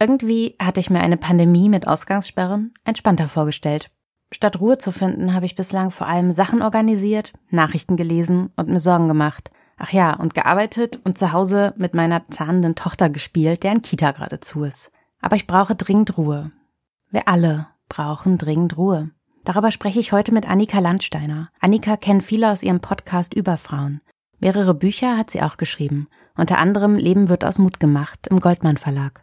Irgendwie hatte ich mir eine Pandemie mit Ausgangssperren entspannter vorgestellt. Statt Ruhe zu finden, habe ich bislang vor allem Sachen organisiert, Nachrichten gelesen und mir Sorgen gemacht. Ach ja, und gearbeitet und zu Hause mit meiner zahnenden Tochter gespielt, deren Kita gerade zu ist. Aber ich brauche dringend Ruhe. Wir alle brauchen dringend Ruhe. Darüber spreche ich heute mit Annika Landsteiner. Annika kennt viele aus ihrem Podcast über Frauen. Mehrere Bücher hat sie auch geschrieben. Unter anderem Leben wird aus Mut gemacht im Goldmann Verlag.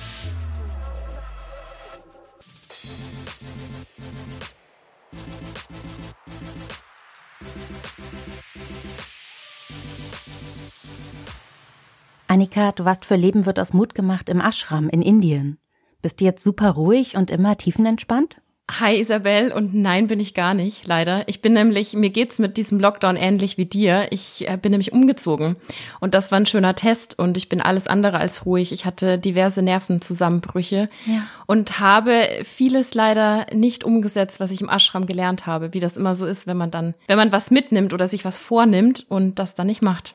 Annika, du warst für Leben wird aus Mut gemacht im Ashram in Indien. Bist du jetzt super ruhig und immer tiefenentspannt? Hi Isabel und nein bin ich gar nicht, leider. Ich bin nämlich, mir geht's mit diesem Lockdown ähnlich wie dir. Ich äh, bin nämlich umgezogen und das war ein schöner Test und ich bin alles andere als ruhig. Ich hatte diverse Nervenzusammenbrüche ja. und habe vieles leider nicht umgesetzt, was ich im Ashram gelernt habe, wie das immer so ist, wenn man dann, wenn man was mitnimmt oder sich was vornimmt und das dann nicht macht.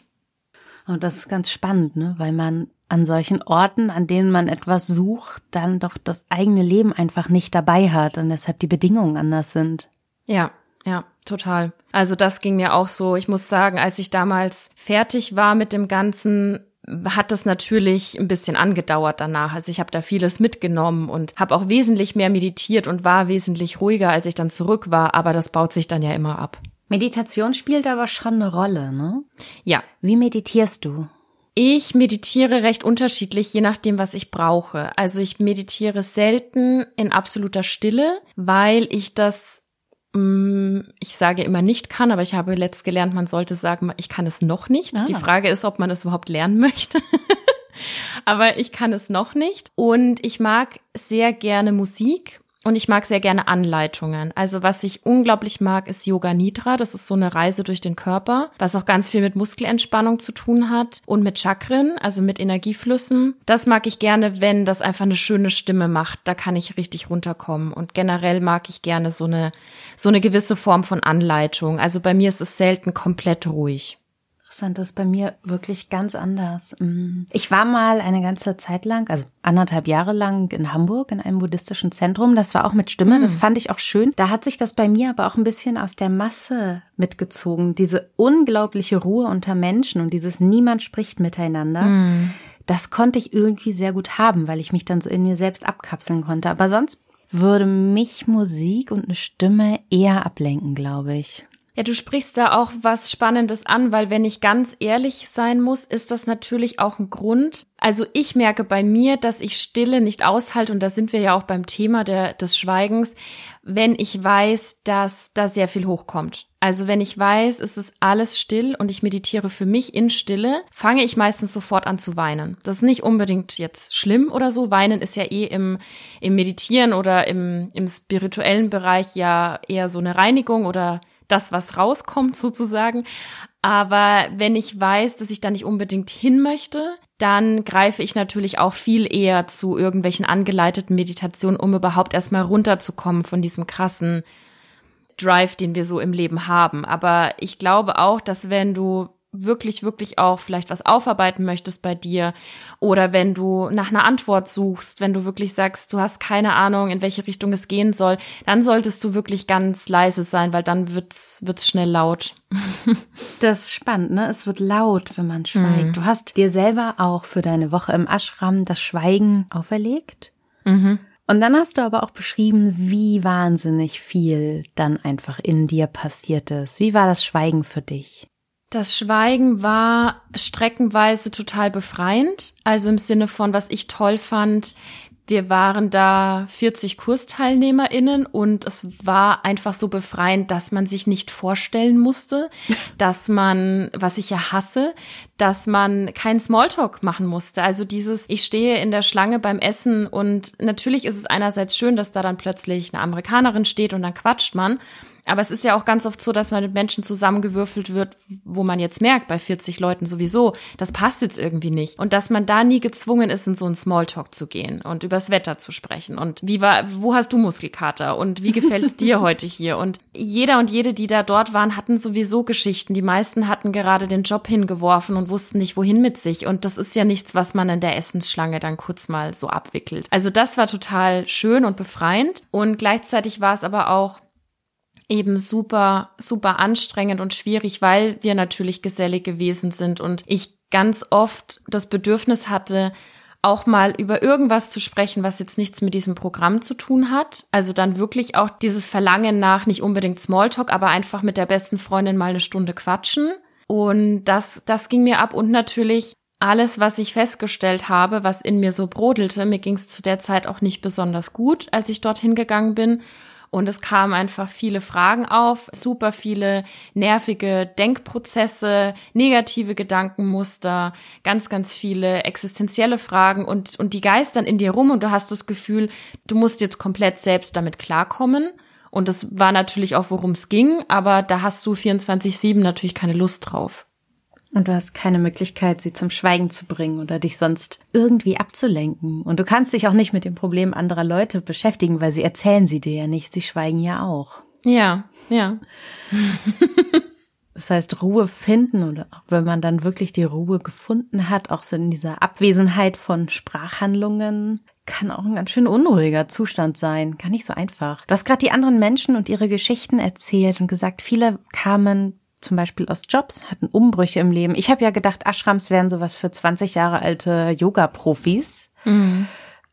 Und das ist ganz spannend, ne? weil man an solchen Orten, an denen man etwas sucht, dann doch das eigene Leben einfach nicht dabei hat und deshalb die Bedingungen anders sind. Ja, ja, total. Also das ging mir auch so. Ich muss sagen, als ich damals fertig war mit dem Ganzen, hat das natürlich ein bisschen angedauert danach. Also ich habe da vieles mitgenommen und habe auch wesentlich mehr meditiert und war wesentlich ruhiger, als ich dann zurück war. Aber das baut sich dann ja immer ab. Meditation spielt aber schon eine Rolle, ne? Ja. Wie meditierst du? Ich meditiere recht unterschiedlich, je nachdem, was ich brauche. Also ich meditiere selten in absoluter Stille, weil ich das, mm, ich sage immer nicht kann, aber ich habe letzt gelernt, man sollte sagen, ich kann es noch nicht. Ah. Die Frage ist, ob man es überhaupt lernen möchte. aber ich kann es noch nicht. Und ich mag sehr gerne Musik und ich mag sehr gerne Anleitungen. Also was ich unglaublich mag, ist Yoga Nidra. Das ist so eine Reise durch den Körper, was auch ganz viel mit Muskelentspannung zu tun hat und mit Chakren, also mit Energieflüssen. Das mag ich gerne, wenn das einfach eine schöne Stimme macht. Da kann ich richtig runterkommen. Und generell mag ich gerne so eine, so eine gewisse Form von Anleitung. Also bei mir ist es selten komplett ruhig. Interessant, das ist bei mir wirklich ganz anders. Mm. Ich war mal eine ganze Zeit lang, also anderthalb Jahre lang in Hamburg in einem buddhistischen Zentrum. Das war auch mit Stimme, das mm. fand ich auch schön. Da hat sich das bei mir aber auch ein bisschen aus der Masse mitgezogen. Diese unglaubliche Ruhe unter Menschen und dieses Niemand spricht miteinander. Mm. Das konnte ich irgendwie sehr gut haben, weil ich mich dann so in mir selbst abkapseln konnte. Aber sonst würde mich Musik und eine Stimme eher ablenken, glaube ich. Ja, du sprichst da auch was Spannendes an, weil wenn ich ganz ehrlich sein muss, ist das natürlich auch ein Grund. Also ich merke bei mir, dass ich Stille nicht aushalte und da sind wir ja auch beim Thema der, des Schweigens, wenn ich weiß, dass da sehr viel hochkommt. Also wenn ich weiß, es ist alles still und ich meditiere für mich in Stille, fange ich meistens sofort an zu weinen. Das ist nicht unbedingt jetzt schlimm oder so. Weinen ist ja eh im, im Meditieren oder im, im spirituellen Bereich ja eher so eine Reinigung oder das, was rauskommt sozusagen. Aber wenn ich weiß, dass ich da nicht unbedingt hin möchte, dann greife ich natürlich auch viel eher zu irgendwelchen angeleiteten Meditationen, um überhaupt erstmal runterzukommen von diesem krassen Drive, den wir so im Leben haben. Aber ich glaube auch, dass wenn du wirklich, wirklich auch vielleicht was aufarbeiten möchtest bei dir oder wenn du nach einer Antwort suchst, wenn du wirklich sagst, du hast keine Ahnung, in welche Richtung es gehen soll, dann solltest du wirklich ganz leise sein, weil dann wird's, wird's schnell laut. das ist spannend, ne? Es wird laut, wenn man schweigt. Mhm. Du hast dir selber auch für deine Woche im Ashram das Schweigen auferlegt. Mhm. Und dann hast du aber auch beschrieben, wie wahnsinnig viel dann einfach in dir passiert ist. Wie war das Schweigen für dich? Das Schweigen war streckenweise total befreiend. Also im Sinne von, was ich toll fand, Wir waren da 40 KursteilnehmerInnen und es war einfach so befreiend, dass man sich nicht vorstellen musste, dass man, was ich ja hasse, dass man keinen Smalltalk machen musste. Also dieses, ich stehe in der Schlange beim Essen und natürlich ist es einerseits schön, dass da dann plötzlich eine Amerikanerin steht und dann quatscht man. Aber es ist ja auch ganz oft so, dass man mit Menschen zusammengewürfelt wird, wo man jetzt merkt, bei 40 Leuten sowieso, das passt jetzt irgendwie nicht. Und dass man da nie gezwungen ist, in so einen Smalltalk zu gehen und übers Wetter zu sprechen. Und wie war, wo hast du Muskelkater? Und wie gefällt es dir heute hier? Und jeder und jede, die da dort waren, hatten sowieso Geschichten. Die meisten hatten gerade den Job hingeworfen und wussten nicht, wohin mit sich. Und das ist ja nichts, was man in der Essensschlange dann kurz mal so abwickelt. Also das war total schön und befreiend. Und gleichzeitig war es aber auch eben super, super anstrengend und schwierig, weil wir natürlich gesellig gewesen sind und ich ganz oft das Bedürfnis hatte, auch mal über irgendwas zu sprechen, was jetzt nichts mit diesem Programm zu tun hat. Also dann wirklich auch dieses Verlangen nach nicht unbedingt Smalltalk, aber einfach mit der besten Freundin mal eine Stunde quatschen. Und das, das ging mir ab und natürlich alles, was ich festgestellt habe, was in mir so brodelte, mir ging es zu der Zeit auch nicht besonders gut, als ich dorthin gegangen bin. Und es kamen einfach viele Fragen auf, super viele nervige Denkprozesse, negative Gedankenmuster, ganz, ganz viele existenzielle Fragen und, und die geistern in dir rum und du hast das Gefühl, du musst jetzt komplett selbst damit klarkommen. Und das war natürlich auch, worum es ging, aber da hast du 24-7 natürlich keine Lust drauf. Und du hast keine Möglichkeit, sie zum Schweigen zu bringen oder dich sonst irgendwie abzulenken. Und du kannst dich auch nicht mit dem Problem anderer Leute beschäftigen, weil sie erzählen sie dir ja nicht, sie schweigen ja auch. Ja, ja. Das heißt, Ruhe finden oder auch wenn man dann wirklich die Ruhe gefunden hat, auch so in dieser Abwesenheit von Sprachhandlungen, kann auch ein ganz schön unruhiger Zustand sein. Gar nicht so einfach. Du hast gerade die anderen Menschen und ihre Geschichten erzählt und gesagt, viele kamen zum Beispiel aus Jobs, hatten Umbrüche im Leben. Ich habe ja gedacht, Ashrams wären sowas für 20 Jahre alte Yoga-Profis. Mhm.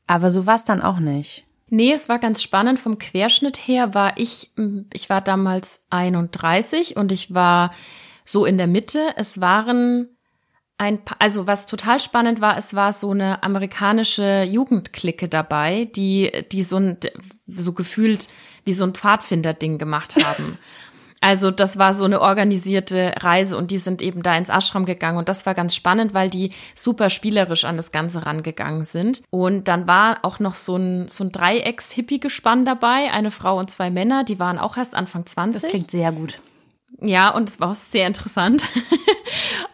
Aber so war es dann auch nicht. Nee, es war ganz spannend. Vom Querschnitt her war ich, ich war damals 31 und ich war so in der Mitte. Es waren ein, also was total spannend war, es war so eine amerikanische Jugendklicke dabei, die, die so ein, so gefühlt wie so ein Pfadfinder-Ding gemacht haben. Also das war so eine organisierte Reise und die sind eben da ins Ashram gegangen und das war ganz spannend, weil die super spielerisch an das Ganze rangegangen sind. Und dann war auch noch so ein, so ein Dreiecks-Hippie-Gespann dabei, eine Frau und zwei Männer, die waren auch erst Anfang 20. Das klingt sehr gut. Ja, und es war auch sehr interessant.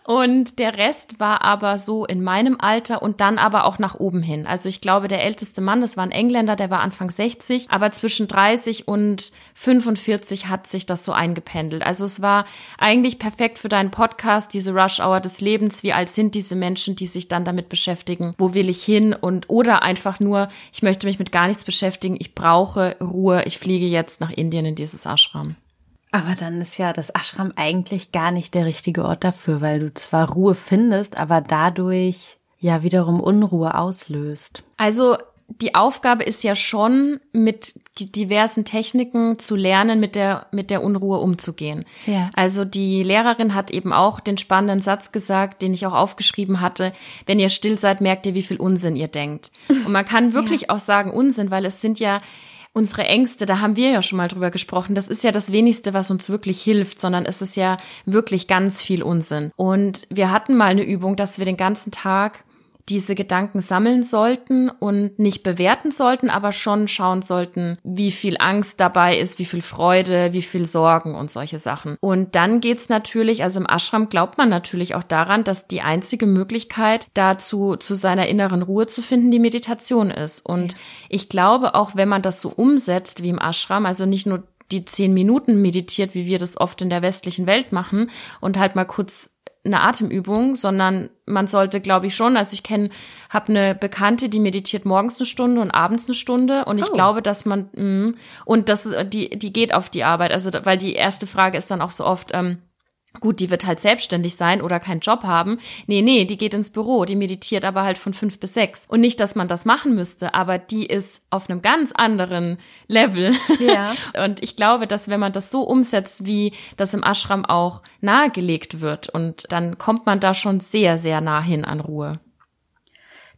und der Rest war aber so in meinem Alter und dann aber auch nach oben hin. Also ich glaube, der älteste Mann, das war ein Engländer, der war Anfang 60, aber zwischen 30 und 45 hat sich das so eingependelt. Also es war eigentlich perfekt für deinen Podcast, diese Rush Hour des Lebens. Wie alt sind diese Menschen, die sich dann damit beschäftigen? Wo will ich hin? Und oder einfach nur, ich möchte mich mit gar nichts beschäftigen. Ich brauche Ruhe. Ich fliege jetzt nach Indien in dieses Ashram. Aber dann ist ja das Ashram eigentlich gar nicht der richtige Ort dafür, weil du zwar Ruhe findest, aber dadurch ja wiederum Unruhe auslöst. Also die Aufgabe ist ja schon, mit diversen Techniken zu lernen, mit der, mit der Unruhe umzugehen. Ja. Also die Lehrerin hat eben auch den spannenden Satz gesagt, den ich auch aufgeschrieben hatte. Wenn ihr still seid, merkt ihr, wie viel Unsinn ihr denkt. Und man kann wirklich ja. auch sagen Unsinn, weil es sind ja unsere Ängste, da haben wir ja schon mal drüber gesprochen, das ist ja das wenigste, was uns wirklich hilft, sondern es ist ja wirklich ganz viel Unsinn. Und wir hatten mal eine Übung, dass wir den ganzen Tag diese Gedanken sammeln sollten und nicht bewerten sollten, aber schon schauen sollten, wie viel Angst dabei ist, wie viel Freude, wie viel Sorgen und solche Sachen. Und dann geht's natürlich, also im Ashram glaubt man natürlich auch daran, dass die einzige Möglichkeit dazu, zu seiner inneren Ruhe zu finden, die Meditation ist. Und ich glaube, auch wenn man das so umsetzt wie im Ashram, also nicht nur die zehn Minuten meditiert, wie wir das oft in der westlichen Welt machen und halt mal kurz eine Atemübung, sondern man sollte, glaube ich, schon, also ich kenne, habe eine Bekannte, die meditiert morgens eine Stunde und abends eine Stunde und ich oh. glaube, dass man mh, und das die die geht auf die Arbeit, also weil die erste Frage ist dann auch so oft ähm, Gut, die wird halt selbstständig sein oder keinen Job haben. Nee, nee, die geht ins Büro, die meditiert aber halt von fünf bis sechs. Und nicht, dass man das machen müsste, aber die ist auf einem ganz anderen Level. Ja. Und ich glaube, dass wenn man das so umsetzt, wie das im Ashram auch nahegelegt wird, und dann kommt man da schon sehr, sehr nah hin an Ruhe.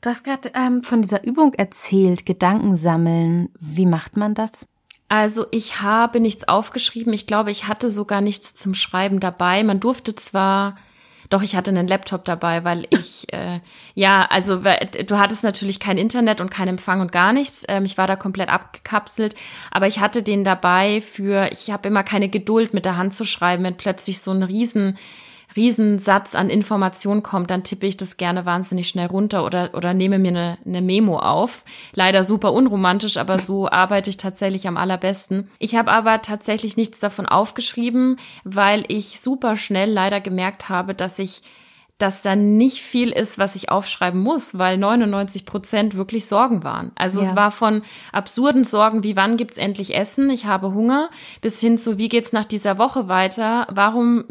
Du hast gerade ähm, von dieser Übung erzählt, Gedanken sammeln. Wie macht man das? Also ich habe nichts aufgeschrieben. Ich glaube, ich hatte sogar nichts zum Schreiben dabei. Man durfte zwar doch, ich hatte einen Laptop dabei, weil ich, äh, ja, also du hattest natürlich kein Internet und kein Empfang und gar nichts. Ähm, ich war da komplett abgekapselt, aber ich hatte den dabei für, ich habe immer keine Geduld mit der Hand zu schreiben, wenn plötzlich so ein riesen Riesensatz an Informationen kommt, dann tippe ich das gerne wahnsinnig schnell runter oder, oder nehme mir eine, eine Memo auf. Leider super unromantisch, aber so arbeite ich tatsächlich am allerbesten. Ich habe aber tatsächlich nichts davon aufgeschrieben, weil ich super schnell leider gemerkt habe, dass ich dass da nicht viel ist, was ich aufschreiben muss, weil 99 Prozent wirklich Sorgen waren. Also ja. es war von absurden Sorgen, wie wann gibt's endlich Essen, ich habe Hunger, bis hin zu, wie geht's nach dieser Woche weiter, warum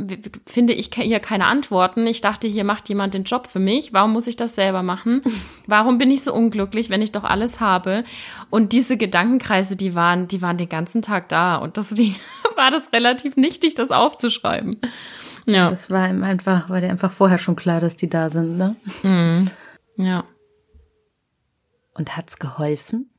finde ich hier keine Antworten, ich dachte, hier macht jemand den Job für mich, warum muss ich das selber machen, warum bin ich so unglücklich, wenn ich doch alles habe? Und diese Gedankenkreise, die waren, die waren den ganzen Tag da. Und deswegen war das relativ nichtig, das aufzuschreiben. Ja. Das war ihm einfach, war dir einfach vorher schon klar, dass die da sind, ne? Mhm. Ja. Und hat's geholfen?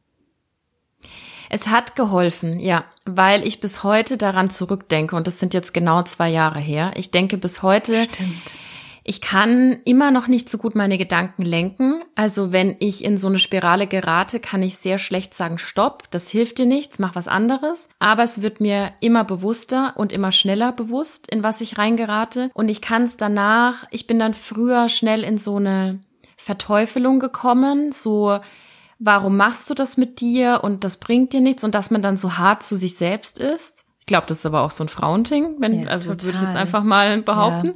Es hat geholfen, ja, weil ich bis heute daran zurückdenke und das sind jetzt genau zwei Jahre her. Ich denke bis heute, Stimmt. Ich kann immer noch nicht so gut meine Gedanken lenken. Also wenn ich in so eine Spirale gerate, kann ich sehr schlecht sagen, stopp, das hilft dir nichts, mach was anderes. Aber es wird mir immer bewusster und immer schneller bewusst, in was ich reingerate. Und ich kann es danach, ich bin dann früher schnell in so eine Verteufelung gekommen, so warum machst du das mit dir und das bringt dir nichts und dass man dann so hart zu sich selbst ist. Ich glaube, das ist aber auch so ein Frauending, wenn, ja, also total. würde ich jetzt einfach mal behaupten. Ja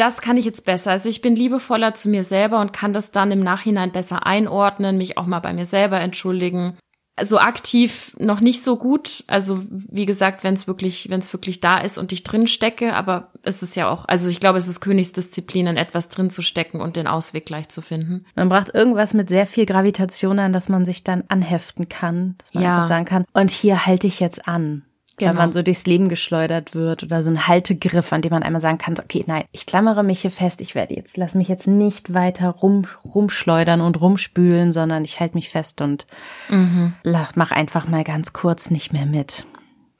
das kann ich jetzt besser. Also ich bin liebevoller zu mir selber und kann das dann im Nachhinein besser einordnen, mich auch mal bei mir selber entschuldigen. So aktiv noch nicht so gut. Also wie gesagt, wenn es wirklich, wenn es wirklich da ist und ich drin stecke, aber es ist ja auch, also ich glaube, es ist Königsdisziplin, in etwas drin zu stecken und den Ausweg gleich zu finden. Man braucht irgendwas mit sehr viel Gravitation an, dass man sich dann anheften kann, dass man ja. einfach sagen kann, und hier halte ich jetzt an. Genau. Wenn man so durchs Leben geschleudert wird oder so ein Haltegriff, an dem man einmal sagen kann, okay, nein, ich klammere mich hier fest, ich werde jetzt, lass mich jetzt nicht weiter rum, rumschleudern und rumspülen, sondern ich halte mich fest und mhm. mach einfach mal ganz kurz nicht mehr mit.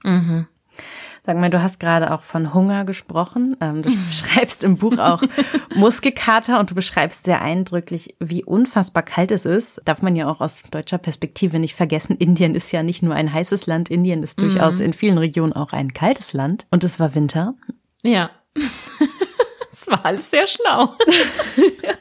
Mhm. Sag mal, du hast gerade auch von Hunger gesprochen. Ähm, du beschreibst im Buch auch Muskelkater und du beschreibst sehr eindrücklich, wie unfassbar kalt es ist. Darf man ja auch aus deutscher Perspektive nicht vergessen. Indien ist ja nicht nur ein heißes Land. Indien ist durchaus mhm. in vielen Regionen auch ein kaltes Land. Und es war Winter. Ja. Es war alles sehr schlau.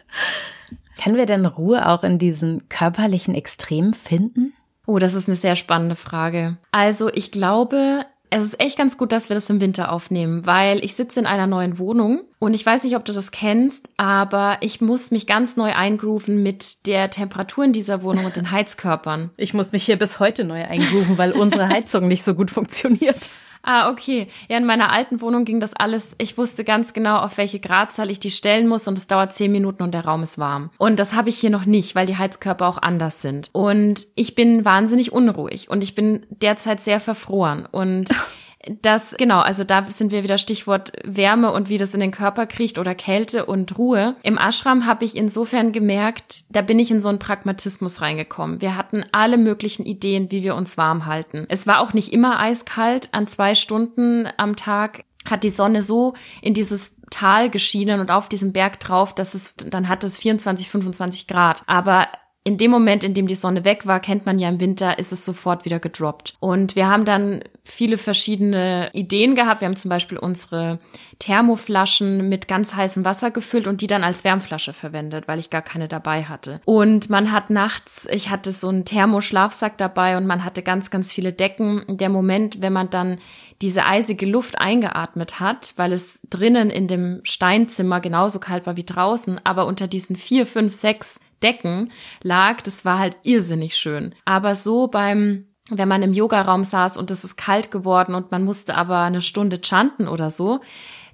Können wir denn Ruhe auch in diesen körperlichen Extremen finden? Oh, das ist eine sehr spannende Frage. Also ich glaube, es ist echt ganz gut, dass wir das im Winter aufnehmen, weil ich sitze in einer neuen Wohnung und ich weiß nicht, ob du das kennst, aber ich muss mich ganz neu eingrooven mit der Temperatur in dieser Wohnung und den Heizkörpern. Ich muss mich hier bis heute neu eingrooven, weil unsere Heizung nicht so gut funktioniert. Ah, okay. Ja, in meiner alten Wohnung ging das alles. Ich wusste ganz genau, auf welche Gradzahl ich die stellen muss und es dauert zehn Minuten und der Raum ist warm. Und das habe ich hier noch nicht, weil die Heizkörper auch anders sind. Und ich bin wahnsinnig unruhig und ich bin derzeit sehr verfroren und Das, genau, also da sind wir wieder Stichwort Wärme und wie das in den Körper kriecht oder Kälte und Ruhe. Im Ashram habe ich insofern gemerkt, da bin ich in so einen Pragmatismus reingekommen. Wir hatten alle möglichen Ideen, wie wir uns warm halten. Es war auch nicht immer eiskalt. An zwei Stunden am Tag hat die Sonne so in dieses Tal geschienen und auf diesem Berg drauf, dass es, dann hat es 24, 25 Grad. Aber in dem Moment, in dem die Sonne weg war, kennt man ja im Winter, ist es sofort wieder gedroppt. Und wir haben dann viele verschiedene Ideen gehabt. Wir haben zum Beispiel unsere Thermoflaschen mit ganz heißem Wasser gefüllt und die dann als Wärmflasche verwendet, weil ich gar keine dabei hatte. Und man hat nachts, ich hatte so einen Thermoschlafsack dabei und man hatte ganz, ganz viele Decken. Der Moment, wenn man dann diese eisige Luft eingeatmet hat, weil es drinnen in dem Steinzimmer genauso kalt war wie draußen, aber unter diesen vier, fünf, sechs Decken lag, das war halt irrsinnig schön. Aber so beim wenn man im Yogaraum saß und es ist kalt geworden und man musste aber eine Stunde chanten oder so,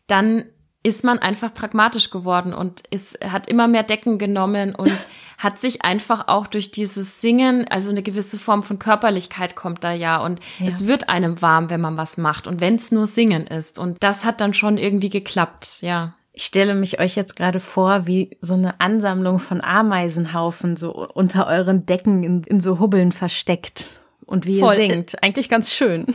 dann ist man einfach pragmatisch geworden und ist, hat immer mehr Decken genommen und hat sich einfach auch durch dieses Singen, also eine gewisse Form von Körperlichkeit kommt da ja und ja. es wird einem warm, wenn man was macht und wenn es nur Singen ist und das hat dann schon irgendwie geklappt, ja. Ich stelle mich euch jetzt gerade vor, wie so eine Ansammlung von Ameisenhaufen so unter euren Decken in, in so Hubbeln versteckt. Und wie Voll. ihr singt. Eigentlich ganz schön.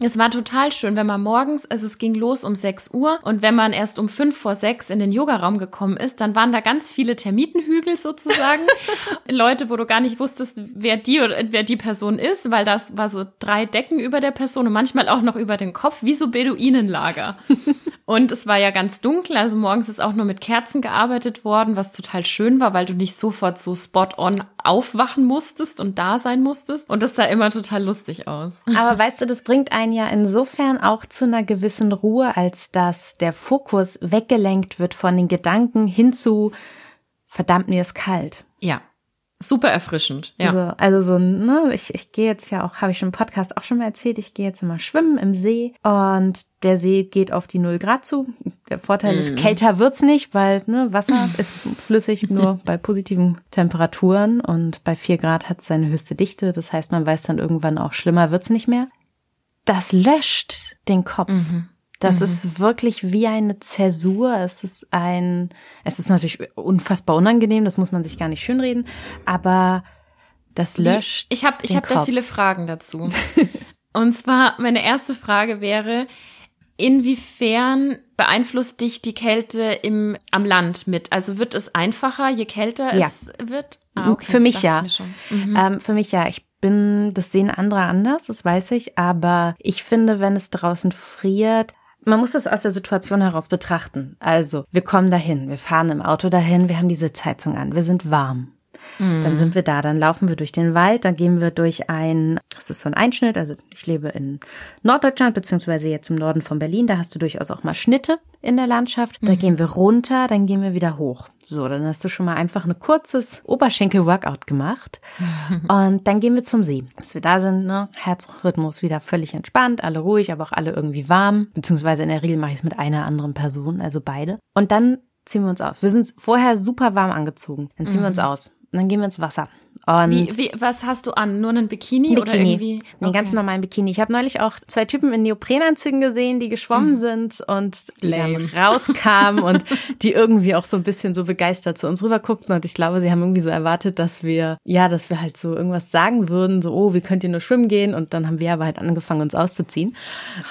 Es war total schön, wenn man morgens, also es ging los um 6 Uhr und wenn man erst um fünf vor sechs in den Yogaraum gekommen ist, dann waren da ganz viele Termitenhügel sozusagen. Leute, wo du gar nicht wusstest, wer die oder wer die Person ist, weil das war so drei Decken über der Person und manchmal auch noch über den Kopf, wie so Beduinenlager. Und es war ja ganz dunkel, also morgens ist auch nur mit Kerzen gearbeitet worden, was total schön war, weil du nicht sofort so spot on aufwachen musstest und da sein musstest. Und das sah immer total lustig aus. Aber weißt du, das bringt einen ja insofern auch zu einer gewissen Ruhe, als dass der Fokus weggelenkt wird von den Gedanken hin zu verdammt mir ist kalt. Ja. Super erfrischend. Ja. Also, also so, ne, ich, ich gehe jetzt ja auch, habe ich schon im Podcast auch schon mal erzählt, ich gehe jetzt immer schwimmen im See und der See geht auf die null Grad zu. Der Vorteil ist, kälter wird's nicht, weil ne, Wasser ist flüssig nur bei positiven Temperaturen und bei vier Grad hat's seine höchste Dichte. Das heißt, man weiß dann irgendwann auch, schlimmer wird's nicht mehr. Das löscht den Kopf. Das ist wirklich wie eine Zäsur. Es ist ein, es ist natürlich unfassbar unangenehm, das muss man sich gar nicht schönreden, aber das löscht. Ich habe ich den hab da viele Fragen dazu. Und zwar, meine erste Frage wäre, inwiefern beeinflusst dich die Kälte im, am Land mit? Also wird es einfacher, je kälter Ja. es wird? Ah, Für das mich ja. Mhm. Ähm, für mich ja, ich bin, das sehen andere anders, das weiß ich, aber ich finde, wenn es draußen friert, man muss das aus der Situation heraus betrachten. Also, wir kommen dahin, wir fahren im Auto dahin, wir haben die Sitzheizung an, wir sind warm. Dann sind wir da, dann laufen wir durch den Wald, dann gehen wir durch ein, das ist so ein Einschnitt, also ich lebe in Norddeutschland, beziehungsweise jetzt im Norden von Berlin, da hast du durchaus auch mal Schnitte in der Landschaft. Da gehen wir runter, dann gehen wir wieder hoch. So, dann hast du schon mal einfach ein kurzes Oberschenkel-Workout gemacht. Und dann gehen wir zum See. Bis wir da sind, ne, Herzrhythmus wieder völlig entspannt, alle ruhig, aber auch alle irgendwie warm. Beziehungsweise in der Regel mache ich es mit einer anderen Person, also beide. Und dann ziehen wir uns aus. Wir sind vorher super warm angezogen. Dann ziehen wir uns aus. Und dann gehen wir ins Wasser. Und Wie, wie, was hast du an? Nur einen Bikini, ein oder Bikini. irgendwie? Einen ganz normalen Bikini. Ich habe neulich auch zwei Typen in Neoprenanzügen gesehen, die geschwommen sind und die dann rauskamen und die irgendwie auch so ein bisschen so begeistert zu uns rüber guckten. Und ich glaube, sie haben irgendwie so erwartet, dass wir, ja, dass wir halt so irgendwas sagen würden, so, oh, wie könnt ihr nur schwimmen gehen? Und dann haben wir aber halt angefangen, uns auszuziehen.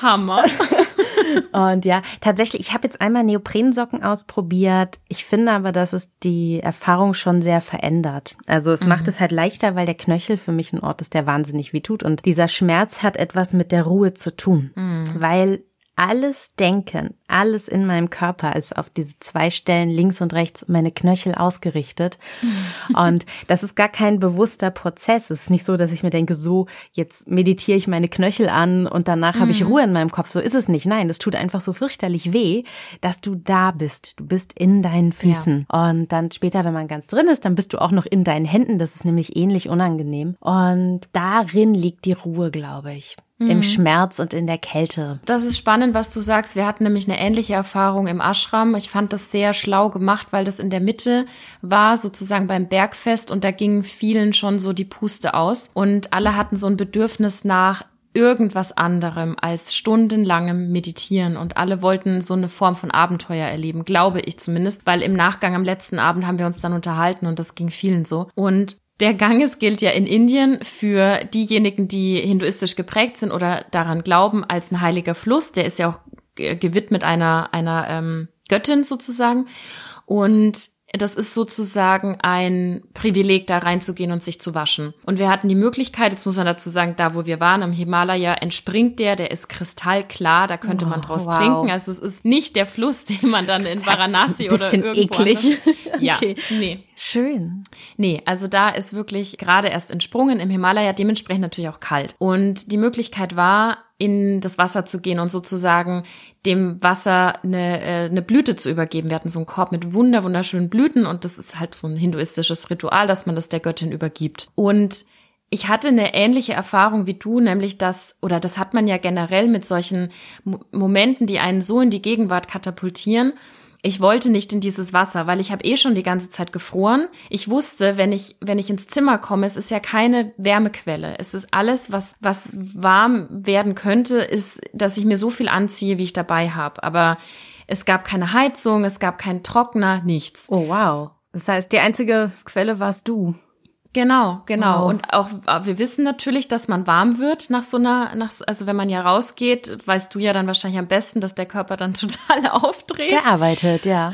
Hammer. Und ja, tatsächlich, ich habe jetzt einmal Neoprensocken ausprobiert. Ich finde aber, dass es die Erfahrung schon sehr verändert. Also es macht es halt leichter, weil der Knöchel für mich ein Ort ist, der wahnsinnig wehtut. Und dieser Schmerz hat etwas mit der Ruhe zu tun. Weil alles Denken, alles in meinem Körper ist auf diese zwei Stellen links und rechts meine Knöchel ausgerichtet. Und das ist gar kein bewusster Prozess. Es ist nicht so, dass ich mir denke, so, jetzt meditiere ich meine Knöchel an und danach habe ich Ruhe in meinem Kopf. So ist es nicht. Nein, das tut einfach so fürchterlich weh, dass du da bist. Du bist in deinen Füßen. Und dann später, wenn man ganz drin ist, dann bist du auch noch in deinen Händen. Das ist nämlich ähnlich unangenehm. Und darin liegt die Ruhe, glaube ich. Im Schmerz und in der Kälte. Das ist spannend, was du sagst. Wir hatten nämlich eine ähnliche Erfahrung im Ashram. Ich fand das sehr schlau gemacht, weil das in der Mitte war, sozusagen beim Bergfest und da gingen vielen schon so die Puste aus und alle hatten so ein Bedürfnis nach irgendwas anderem als stundenlangem Meditieren und alle wollten so eine Form von Abenteuer erleben, glaube ich zumindest, weil im Nachgang am letzten Abend haben wir uns dann unterhalten und das ging vielen so. Und der Ganges gilt ja in Indien für diejenigen, die hinduistisch geprägt sind oder daran glauben, als ein heiliger Fluss. Der ist ja auch ge- gewidmet einer, einer ähm, Göttin sozusagen. Und das ist sozusagen ein Privileg, da reinzugehen und sich zu waschen. Und wir hatten die Möglichkeit, jetzt muss man dazu sagen, da wo wir waren, am Himalaya, entspringt der, der ist kristallklar, da könnte man draus wow. trinken. Also es ist nicht der Fluss, den man dann in Varanasi Ein bisschen oder irgendwo eklig. anders- Ja, Okay. nee. Schön. Nee, also da ist wirklich gerade erst entsprungen im Himalaya, dementsprechend natürlich auch kalt. Und die Möglichkeit war, in das Wasser zu gehen und sozusagen dem Wasser eine, äh, eine Blüte zu übergeben. Wir hatten so einen Korb mit wunder, wunderschönen Blüten und das ist halt so ein hinduistisches Ritual, dass man das der Göttin übergibt. Und ich hatte eine ähnliche Erfahrung wie du, nämlich dass, oder das hat man ja generell mit solchen Mo Momenten, die einen so in die Gegenwart katapultieren. Ich wollte nicht in dieses Wasser, weil ich habe eh schon die ganze Zeit gefroren. Ich wusste, wenn ich wenn ich ins Zimmer komme, es ist ja keine Wärmequelle. Es ist alles, was was warm werden könnte, ist, dass ich mir so viel anziehe, wie ich dabei habe. Aber Es gab keine Heizung, es gab keinen Trockner, nichts. Oh wow. Das heißt, die einzige Quelle warst du. Genau, genau. Wow. Und auch äh, wir wissen natürlich, dass man warm wird nach so einer, nach, also wenn man ja rausgeht, weißt du ja dann wahrscheinlich am besten, dass der Körper dann total aufdreht. Der arbeitet, ja.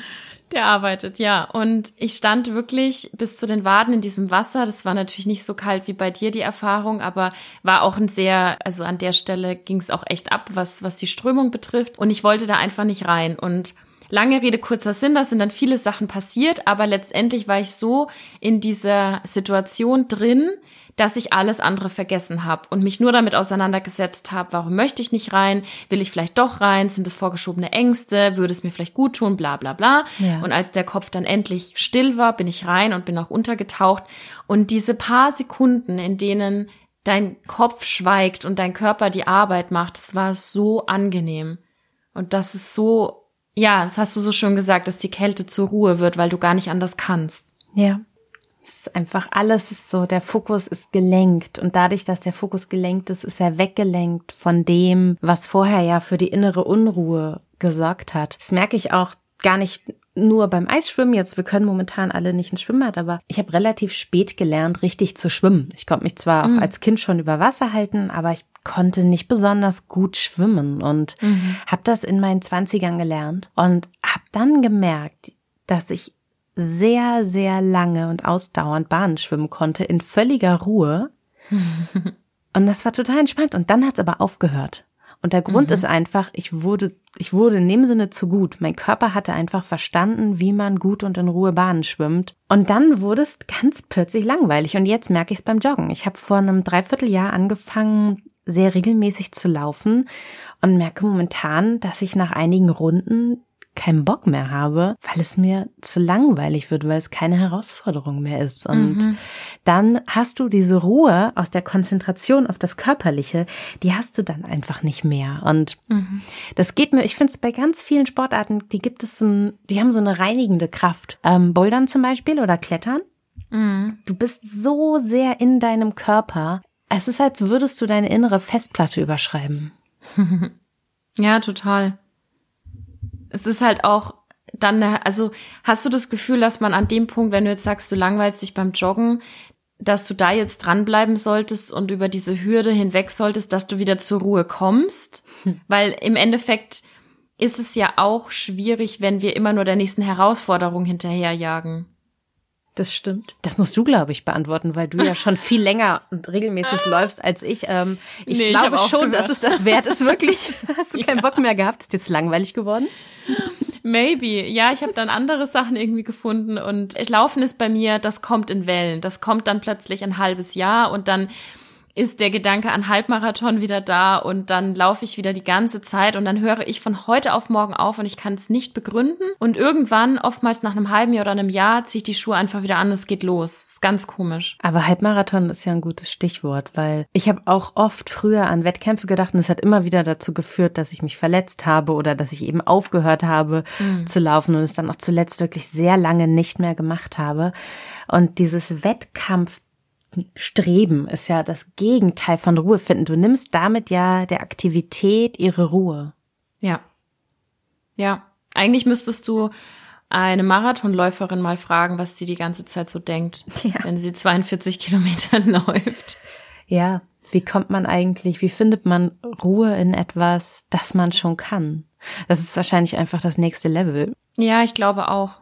Der arbeitet, ja. Und ich stand wirklich bis zu den Waden in diesem Wasser. Das war natürlich nicht so kalt wie bei dir die Erfahrung, aber war auch ein sehr, also an der Stelle ging es auch echt ab, was, was die Strömung betrifft. Und ich wollte da einfach nicht rein. Und lange Rede, kurzer Sinn, da sind dann viele Sachen passiert, aber letztendlich war ich so in dieser Situation drin, dass ich alles andere vergessen habe und mich nur damit auseinandergesetzt habe, warum möchte ich nicht rein, will ich vielleicht doch rein, sind es vorgeschobene Ängste, würde es mir vielleicht gut tun, bla bla bla. Ja. Und als der Kopf dann endlich still war, bin ich rein und bin auch untergetaucht. Und diese paar Sekunden, in denen dein Kopf schweigt und dein Körper die Arbeit macht, das war so angenehm. Und das ist so, ja, das hast du so schön gesagt, dass die Kälte zur Ruhe wird, weil du gar nicht anders kannst. Ja. Es ist einfach alles ist so, der Fokus ist gelenkt und dadurch, dass der Fokus gelenkt ist, ist er weggelenkt von dem, was vorher ja für die innere Unruhe gesorgt hat. Das merke ich auch gar nicht nur beim Eisschwimmen jetzt. Wir können momentan alle nicht ins Schwimmbad, aber ich habe relativ spät gelernt, richtig zu schwimmen. Ich konnte mich zwar auch als Kind schon über Wasser halten, aber ich konnte nicht besonders gut schwimmen und habe das in meinen Zwanzigern gelernt und habe dann gemerkt, dass ich sehr, sehr lange und ausdauernd Bahnen schwimmen konnte in völliger Ruhe. und das war total entspannt. Und dann hat es aber aufgehört. Und der Grund ist einfach, ich wurde, ich wurde in dem Sinne zu gut. Mein Körper hatte einfach verstanden, wie man gut und in Ruhe Bahnen schwimmt. Und dann wurde es ganz plötzlich langweilig. Und jetzt merke ich es beim Joggen. Ich habe vor einem Dreivierteljahr angefangen, sehr regelmäßig zu laufen und merke momentan, dass ich nach einigen Runden keinen Bock mehr habe, weil es mir zu langweilig wird, weil es keine Herausforderung mehr ist. Und dann hast du diese Ruhe aus der Konzentration auf das Körperliche, die hast du dann einfach nicht mehr. Und das geht mir, ich finde es bei ganz vielen Sportarten, die gibt es, ein, die haben so eine reinigende Kraft. Ähm, Bouldern zum Beispiel oder Klettern. Du bist so sehr in deinem Körper. Es ist, als würdest du deine innere Festplatte überschreiben. Ja, total. Es ist halt auch dann, also hast du das Gefühl, dass man an dem Punkt, wenn du jetzt sagst, du langweilst dich beim Joggen, dass du da jetzt dranbleiben solltest und über diese Hürde hinweg solltest, dass du wieder zur Ruhe kommst? Weil im Endeffekt ist es ja auch schwierig, wenn wir immer nur der nächsten Herausforderung hinterherjagen. Das stimmt. Das musst du, glaube ich, beantworten, weil du ja schon viel länger und regelmäßig läufst als ich. Ähm, ich Nee, ich glaube hab schon, dass es das wert ist, wirklich. Hast du keinen Bock mehr gehabt? Ist jetzt langweilig geworden? Maybe. Ja, ich habe dann andere Sachen irgendwie gefunden und Laufen ist bei mir, das kommt in Wellen. Das kommt dann plötzlich ein halbes Jahr und dann ist der Gedanke an Halbmarathon wieder da und dann laufe ich wieder die ganze Zeit und dann höre ich von heute auf morgen auf und ich kann es nicht begründen und irgendwann, oftmals nach einem halben Jahr oder einem Jahr, ziehe ich die Schuhe einfach wieder an und es geht los. ist ganz komisch. Aber Halbmarathon ist ja ein gutes Stichwort, weil ich habe auch oft früher an Wettkämpfe gedacht und es hat immer wieder dazu geführt, dass ich mich verletzt habe oder dass ich eben aufgehört habe zu laufen und es dann auch zuletzt wirklich sehr lange nicht mehr gemacht habe. Und dieses Wettkampfstreben ist ja das Gegenteil von Ruhe finden. Du nimmst damit ja der Aktivität ihre Ruhe. Ja. Ja. Eigentlich müsstest du eine Marathonläuferin mal fragen, was sie die ganze Zeit so denkt, Ja. wenn sie 42 Kilometer läuft. Ja, wie kommt man eigentlich, wie findet man Ruhe in etwas, das man schon kann? Das ist wahrscheinlich einfach das nächste Level. Ja, ich glaube auch.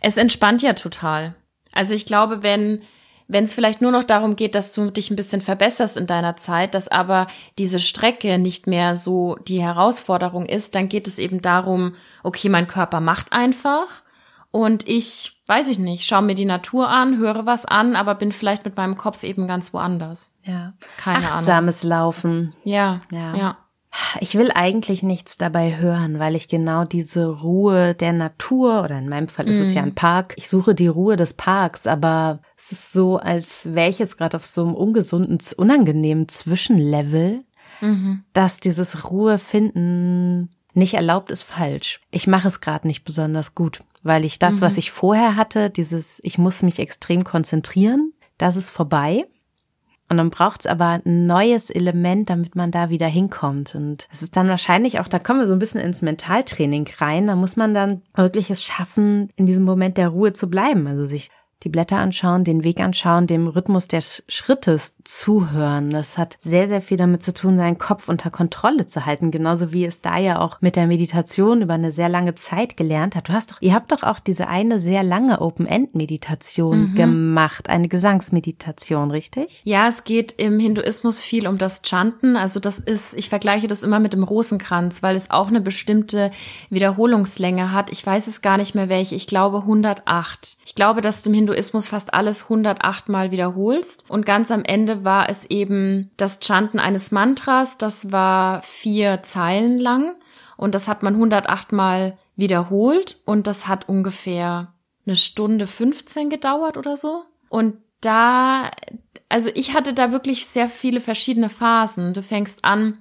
Es entspannt ja total. Also ich glaube, wenn wenn es vielleicht nur noch darum geht, dass du dich ein bisschen verbesserst in deiner Zeit, dass aber diese Strecke nicht mehr so die Herausforderung ist, dann geht es eben darum, okay, mein Körper macht einfach und ich, weiß ich nicht, schaue mir die Natur an, höre was an, aber bin vielleicht mit meinem Kopf eben ganz woanders. Ja. Keine Ahnung. Achtsames Laufen. Ja, Ja. ja. Ich will eigentlich nichts dabei hören, weil ich genau diese Ruhe der Natur, oder in meinem Fall ist es ja ein Park, ich suche die Ruhe des Parks, aber es ist so, als wäre ich jetzt gerade auf so einem ungesunden, unangenehmen Zwischenlevel, dass dieses Ruhe finden nicht erlaubt ist falsch. Ich mache es gerade nicht besonders gut, weil ich das, was ich vorher hatte, dieses, ich muss mich extrem konzentrieren, das ist vorbei. Und dann braucht's aber ein neues Element, damit man da wieder hinkommt. Und es ist dann wahrscheinlich auch, da kommen wir so ein bisschen ins Mentaltraining rein. Da muss man dann wirklich es schaffen, in diesem Moment der Ruhe zu bleiben. Also sich die Blätter anschauen, den Weg anschauen, dem Rhythmus des Schrittes zuhören. Das hat sehr, sehr viel damit zu tun, seinen Kopf unter Kontrolle zu halten. Genauso wie es da ja auch mit der Meditation über eine sehr lange Zeit gelernt hat. Du hast doch, ihr habt doch auch diese eine sehr lange Open-End-Meditation mhm. gemacht, eine Gesangsmeditation, richtig? Ja, es geht im Hinduismus viel um das Chanten. Also das ist, ich vergleiche das immer mit dem Rosenkranz, weil es auch eine bestimmte Wiederholungslänge hat. Ich weiß es gar nicht mehr welche. Ich glaube 108. Ich glaube, dass du im Hinduismus Hinduismus fast alles 108 Mal wiederholst. Und ganz am Ende war es eben das Chanten eines Mantras, das war vier Zeilen lang. Und das hat man 108 Mal wiederholt und das hat ungefähr eine Stunde 15 gedauert oder so. Und da, also ich hatte da wirklich sehr viele verschiedene Phasen. Du fängst an,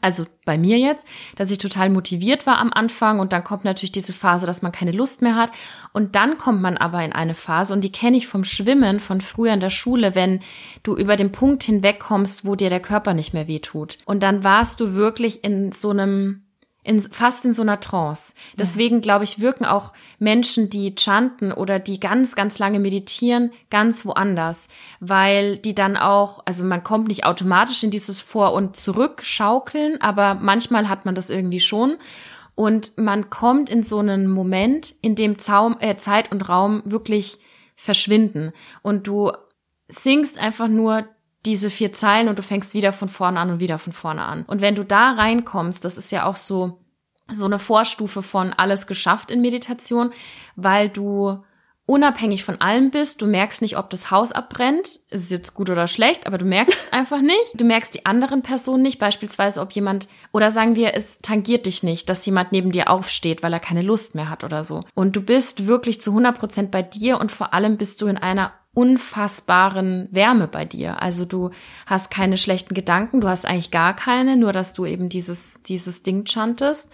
also bei mir jetzt, dass ich total motiviert war am Anfang und dann kommt natürlich diese Phase, dass man keine Lust mehr hat. Und dann kommt man aber in eine Phase und die kenne ich vom Schwimmen von früher in der Schule, wenn du über den Punkt hinwegkommst, wo dir der Körper nicht mehr wehtut. Und dann warst du wirklich in so einem in, fast in so einer Trance. Deswegen glaube ich, wirken auch Menschen, die chanten oder die ganz, ganz lange meditieren, ganz woanders, weil die dann auch, also man kommt nicht automatisch in dieses Vor- und Zurückschaukeln, aber manchmal hat man das irgendwie schon. Und man kommt in so einen Moment, in dem Zaum, äh, Zeit und Raum wirklich verschwinden. Und du singst einfach nur diese vier Zeilen und du fängst wieder von vorne an und wieder von vorne an. Und wenn du da reinkommst, das ist ja auch so, so eine Vorstufe von alles geschafft in Meditation, weil du unabhängig von allem bist. Du merkst nicht, ob das Haus abbrennt. Ist jetzt gut oder schlecht, aber du merkst es einfach nicht. Du merkst die anderen Personen nicht. Beispielsweise, ob jemand, oder sagen wir, es tangiert dich nicht, dass jemand neben dir aufsteht, weil er keine Lust mehr hat oder so. Und du bist wirklich zu 100 Prozent bei dir und vor allem bist du in einer unfassbaren Wärme bei dir. Also du hast keine schlechten Gedanken, du hast eigentlich gar keine, nur dass du eben dieses, dieses Ding chantest.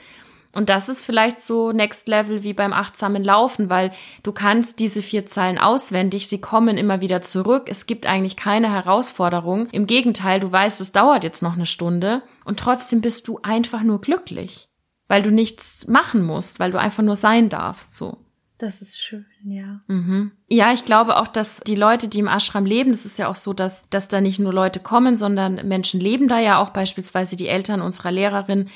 Und das ist vielleicht so Next Level wie beim achtsamen Laufen, weil du kannst diese vier Zeilen auswendig, sie kommen immer wieder zurück. Es gibt eigentlich keine Herausforderung. Im Gegenteil, du weißt, es dauert jetzt noch eine Stunde und trotzdem bist du einfach nur glücklich, weil du nichts machen musst, weil du einfach nur sein darfst, so. Das ist schön, ja. Mhm. Ja, ich glaube auch, dass die Leute, die im Ashram leben, das ist ja auch so, dass, dass da nicht nur Leute kommen, sondern Menschen leben da ja auch, beispielsweise die Eltern unserer Lehrerin,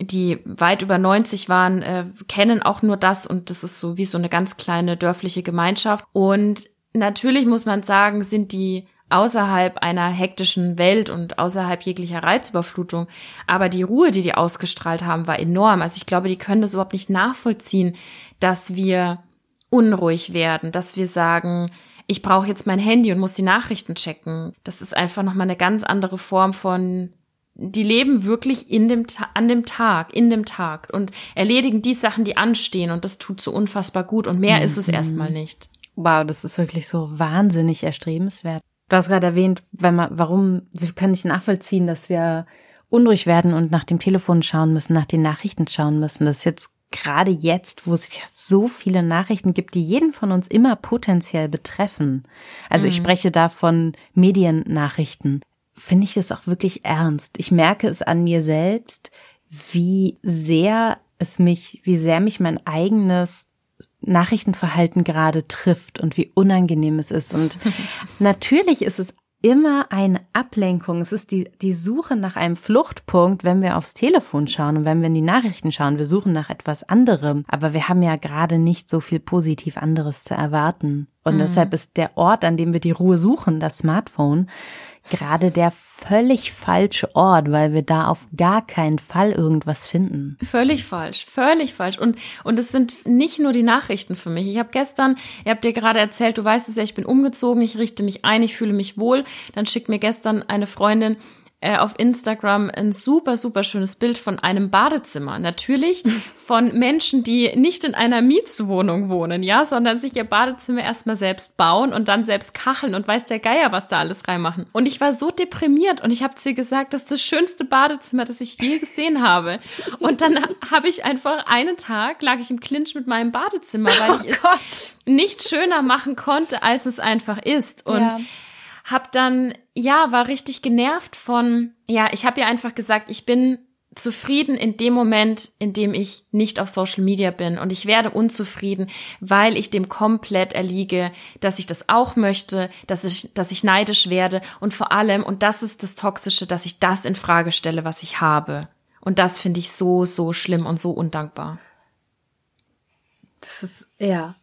die weit über 90 waren, äh, kennen auch nur das und das ist so wie so eine ganz kleine dörfliche Gemeinschaft. Und natürlich muss man sagen, sind die außerhalb einer hektischen Welt und außerhalb jeglicher Reizüberflutung. Aber die Ruhe, die die ausgestrahlt haben, war enorm. Also ich glaube, die können das überhaupt nicht nachvollziehen, dass wir unruhig werden, dass wir sagen, ich brauche jetzt mein Handy und muss die Nachrichten checken. Das ist einfach nochmal eine ganz andere Form von, die leben wirklich in dem, an dem Tag, in dem Tag und erledigen die Sachen, die anstehen und das tut so unfassbar gut und mehr mhm. ist es mhm. erstmal nicht. Wow, das ist wirklich so wahnsinnig erstrebenswert. Du hast gerade erwähnt, wenn man, warum, sie können nicht nachvollziehen, dass wir unruhig werden und nach dem Telefon schauen müssen, nach den Nachrichten schauen müssen. Das ist jetzt gerade jetzt, wo es so viele Nachrichten gibt, die jeden von uns immer potenziell betreffen. Also mhm. ich spreche da von Mediennachrichten. Finde ich es auch wirklich ernst. Ich merke es an mir selbst, wie sehr es mich, wie sehr mich mein eigenes Nachrichtenverhalten gerade trifft und wie unangenehm es ist. Und natürlich ist es immer eine Ablenkung. Es ist die, die Suche nach einem Fluchtpunkt, wenn wir aufs Telefon schauen und wenn wir in die Nachrichten schauen. Wir suchen nach etwas anderem. Aber wir haben ja gerade nicht so viel positiv anderes zu erwarten. Und mhm. deshalb ist der Ort, an dem wir die Ruhe suchen, das Smartphone, gerade der völlig falsche Ort, weil wir da auf gar keinen Fall irgendwas finden. Völlig falsch, völlig falsch. Und, und es sind nicht nur die Nachrichten für mich. Ich habe gestern, ihr habt dir gerade erzählt, du weißt es ja, ich bin umgezogen, ich richte mich ein, ich fühle mich wohl. Dann schickt mir gestern eine Freundin äh, auf Instagram ein super, super schönes Bild von einem Badezimmer. Natürlich von Menschen, die nicht in einer Mietswohnung wohnen, ja, sondern sich ihr Badezimmer erstmal selbst bauen und dann selbst kacheln und weiß der Geier, was da alles reinmachen. Und ich war so deprimiert und ich habe zu ihr gesagt, das ist das schönste Badezimmer, das ich je gesehen habe. Und dann habe ich einfach einen Tag lag ich im Clinch mit meinem Badezimmer, weil ich oh es nicht schöner machen konnte, als es einfach ist. Und ja hab dann, ja, war richtig genervt von, ja, ich habe ihr einfach gesagt, ich bin zufrieden in dem Moment, in dem ich nicht auf Social Media bin und ich werde unzufrieden, weil ich dem komplett erliege, dass ich das auch möchte, dass ich, dass ich neidisch werde und vor allem, und das ist das Toxische, dass ich das in Frage stelle, was ich habe. Und das finde ich so, so schlimm und so undankbar. Das ist, ja,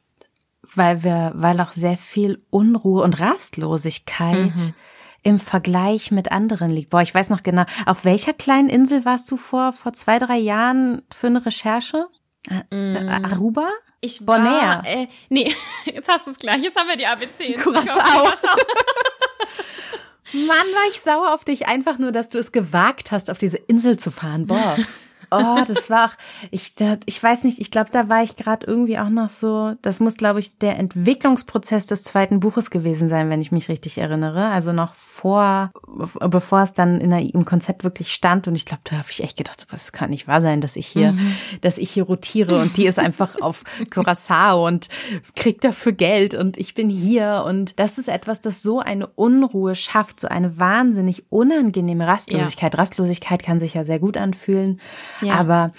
weil wir, weil auch sehr viel Unruhe und Rastlosigkeit mhm im Vergleich mit anderen liegt. Boah, ich weiß noch genau, auf welcher kleinen Insel warst du vor, vor zwei, drei Jahren für eine Recherche? Mm. Aruba? Ich war, Bonaire. Äh, nee, jetzt hast du es gleich. Jetzt haben wir die ABC. Curaçao. Mann, war ich sauer auf dich, einfach nur, dass du es gewagt hast, auf diese Insel zu fahren. Boah. Oh, das war auch, ich, ich weiß nicht, ich glaube, da war ich gerade irgendwie auch noch so, das muss, glaube ich, der Entwicklungsprozess des zweiten Buches gewesen sein, wenn ich mich richtig erinnere. Also noch vor, bevor es dann in der, im Konzept wirklich stand. Und ich glaube, da habe ich echt gedacht, so, das kann nicht wahr sein, dass ich hier, mhm. dass ich hier rotiere und die ist einfach auf Curaçao und kriegt dafür Geld und ich bin hier. Und das ist etwas, das so eine Unruhe schafft, so eine wahnsinnig unangenehme Rastlosigkeit. Ja. Rastlosigkeit kann sich ja sehr gut anfühlen. Ja. Aber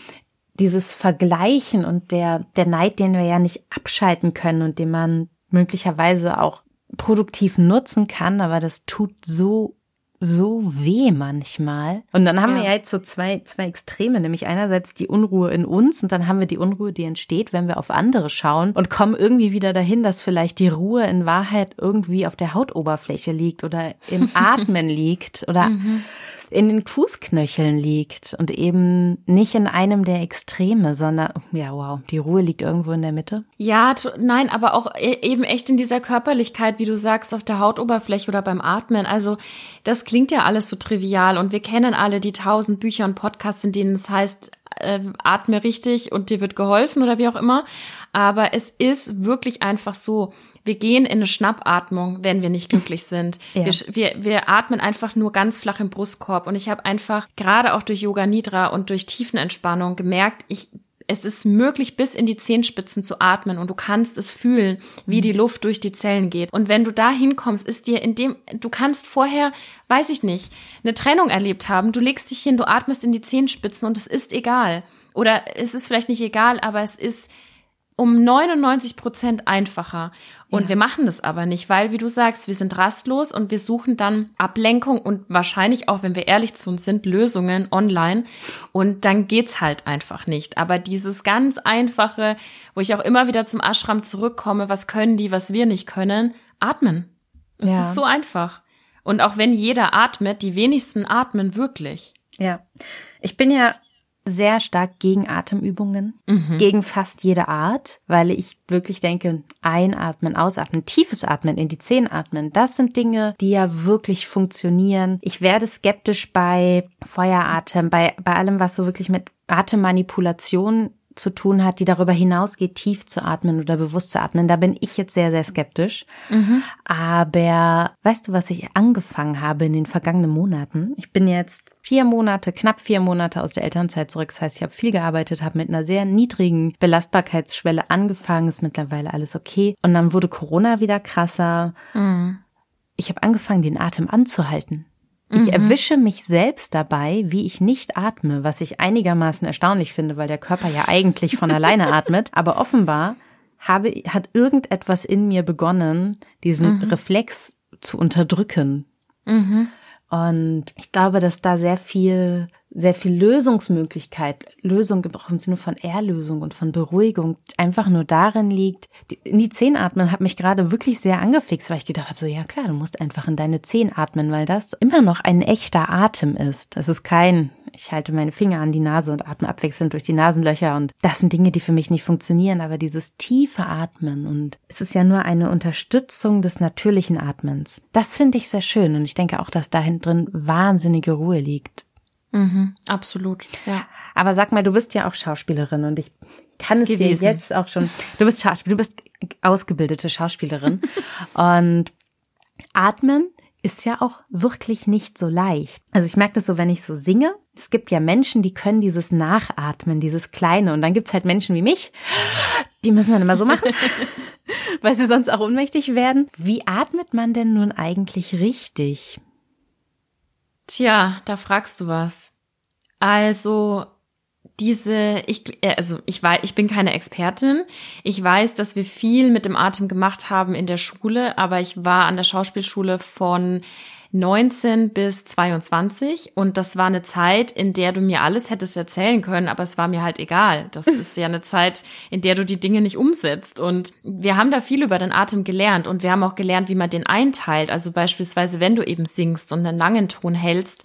dieses Vergleichen und der, der Neid, den wir ja nicht abschalten können und den man möglicherweise auch produktiv nutzen kann, aber das tut so so weh manchmal. Und dann haben ja. wir ja jetzt so zwei, zwei Extreme, nämlich einerseits die Unruhe in uns und dann haben wir die Unruhe, die entsteht, wenn wir auf andere schauen und kommen irgendwie wieder dahin, dass vielleicht die Ruhe in Wahrheit irgendwie auf der Hautoberfläche liegt oder im Atmen liegt oder mhm in den Fußknöcheln liegt und eben nicht in einem der Extreme, sondern, ja, wow, die Ruhe liegt irgendwo in der Mitte. Ja, nein, aber auch e-, eben echt in dieser Körperlichkeit, wie du sagst, auf der Hautoberfläche oder beim Atmen. Also, das klingt ja alles so trivial und wir kennen alle die tausend Bücher und Podcasts, in denen es heißt, äh, atme richtig und dir wird geholfen oder wie auch immer. Aber es ist wirklich einfach so, wir gehen in eine Schnappatmung, wenn wir nicht glücklich sind. Ja. Wir, wir, wir atmen einfach nur ganz flach im Brustkorb. Und ich habe einfach gerade auch durch Yoga Nidra und durch Tiefenentspannung gemerkt, ich es ist möglich, bis in die Zehenspitzen zu atmen und du kannst es fühlen, wie die Luft durch die Zellen geht. Und wenn du da hinkommst, ist dir in dem, du kannst vorher, weiß ich nicht, eine Trennung erlebt haben, du legst dich hin, du atmest in die Zehenspitzen und es ist egal. Oder es ist vielleicht nicht egal, aber es ist um 99 Prozent einfacher. Und ja. wir machen das aber nicht, weil, wie du sagst, wir sind rastlos und wir suchen dann Ablenkung und wahrscheinlich auch, wenn wir ehrlich zu uns sind, Lösungen online. Und dann geht's halt einfach nicht. Aber dieses ganz einfache, wo ich auch immer wieder zum Ashram zurückkomme, was können die, was wir nicht können, atmen. Das ja. ist so einfach. Und auch wenn jeder atmet, die wenigsten atmen wirklich. Ja. Ich bin ja sehr stark gegen Atemübungen, mhm. gegen fast jede Art, weil ich wirklich denke, einatmen, ausatmen, tiefes Atmen, in die Zehen atmen, das sind Dinge, die ja wirklich funktionieren. Ich werde skeptisch bei Feueratem, bei, bei allem, was so wirklich mit Atemmanipulation zu tun hat, die darüber hinausgeht, tief zu atmen oder bewusst zu atmen. Da bin ich jetzt sehr, sehr skeptisch. Mhm. Aber weißt du, was ich angefangen habe in den vergangenen Monaten? Ich bin jetzt vier Monate, knapp vier Monate aus der Elternzeit zurück. Das heißt, ich habe viel gearbeitet, habe mit einer sehr niedrigen Belastbarkeitsschwelle angefangen, ist mittlerweile alles okay. Und dann wurde Corona wieder krasser. Mhm. Ich habe angefangen, den Atem anzuhalten. Ich mhm. erwische mich selbst dabei, wie ich nicht atme, was ich einigermaßen erstaunlich finde, weil der Körper ja eigentlich von alleine atmet. Aber offenbar habe, hat irgendetwas in mir begonnen, diesen mhm. Reflex zu unterdrücken. Mhm. Und ich glaube, dass da sehr viel sehr viel Lösungsmöglichkeit, Lösung auch im Sinne von Erlösung und von Beruhigung einfach nur darin liegt. In die Zehen atmen hat mich gerade wirklich sehr angefixt, weil ich gedacht habe, so ja klar, du musst einfach in deine Zehen atmen, weil das immer noch ein echter Atem ist. Das ist kein, ich halte meine Finger an die Nase und atme abwechselnd durch die Nasenlöcher und das sind Dinge, die für mich nicht funktionieren, aber dieses tiefe Atmen und es ist ja nur eine Unterstützung des natürlichen Atmens. Das finde ich sehr schön und ich denke auch, dass dahin drin wahnsinnige Ruhe liegt. Mhm, absolut, ja. Aber sag mal, du bist ja auch Schauspielerin und ich kann es Gewesen. dir jetzt auch schon. Du bist Schauspiel, du bist ausgebildete Schauspielerin und Atmen ist ja auch wirklich nicht so leicht. Also ich merke das so, wenn ich so singe. Es gibt ja Menschen, die können dieses Nachatmen, dieses Kleine. Und dann gibt's halt Menschen wie mich, die müssen dann immer so machen, weil sie sonst auch ohnmächtig werden. Wie atmet man denn nun eigentlich richtig? Tja, da fragst du was. Also diese, ich, äh, also ich weiß, ich bin keine Expertin. Ich weiß, dass wir viel mit dem Atem gemacht haben in der Schule, aber ich war an der Schauspielschule von 19 bis 22 und das war eine Zeit, in der du mir alles hättest erzählen können, aber es war mir halt egal. Das ist ja eine Zeit, in der du die Dinge nicht umsetzt und wir haben da viel über den Atem gelernt und wir haben auch gelernt, wie man den einteilt. Also beispielsweise, wenn du eben singst und einen langen Ton hältst,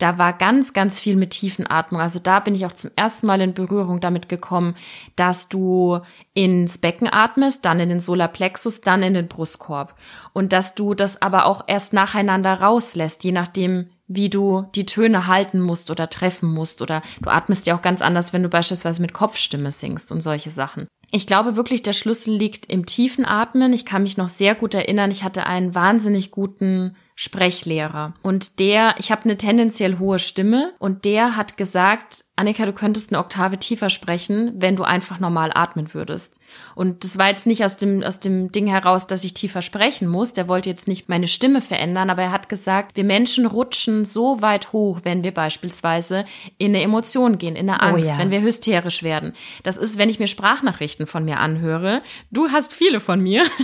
da war ganz, ganz viel mit Tiefenatmung. Also da bin ich auch zum ersten Mal in Berührung damit gekommen, dass du ins Becken atmest, dann in den Solarplexus, dann in den Brustkorb. Und dass du das aber auch erst nacheinander rauslässt, je nachdem, wie du die Töne halten musst oder treffen musst. Oder du atmest ja auch ganz anders, wenn du beispielsweise mit Kopfstimme singst und solche Sachen. Ich glaube wirklich, der Schlüssel liegt im tiefen Atmen. Ich kann mich noch sehr gut erinnern, ich hatte einen wahnsinnig guten Sprechlehrer. Und der, ich habe eine tendenziell hohe Stimme und der hat gesagt, Annika, du könntest eine Oktave tiefer sprechen, wenn du einfach normal atmen würdest. Und das war jetzt nicht aus dem, aus dem Ding heraus, dass ich tiefer sprechen muss. Der wollte jetzt nicht meine Stimme verändern, aber er hat gesagt, wir Menschen rutschen so weit hoch, wenn wir beispielsweise in eine Emotion gehen, in eine oh Angst, oh ja. wenn wir hysterisch werden. Das ist, wenn ich mir Sprachnachrichten von mir anhöre. Du hast viele von mir.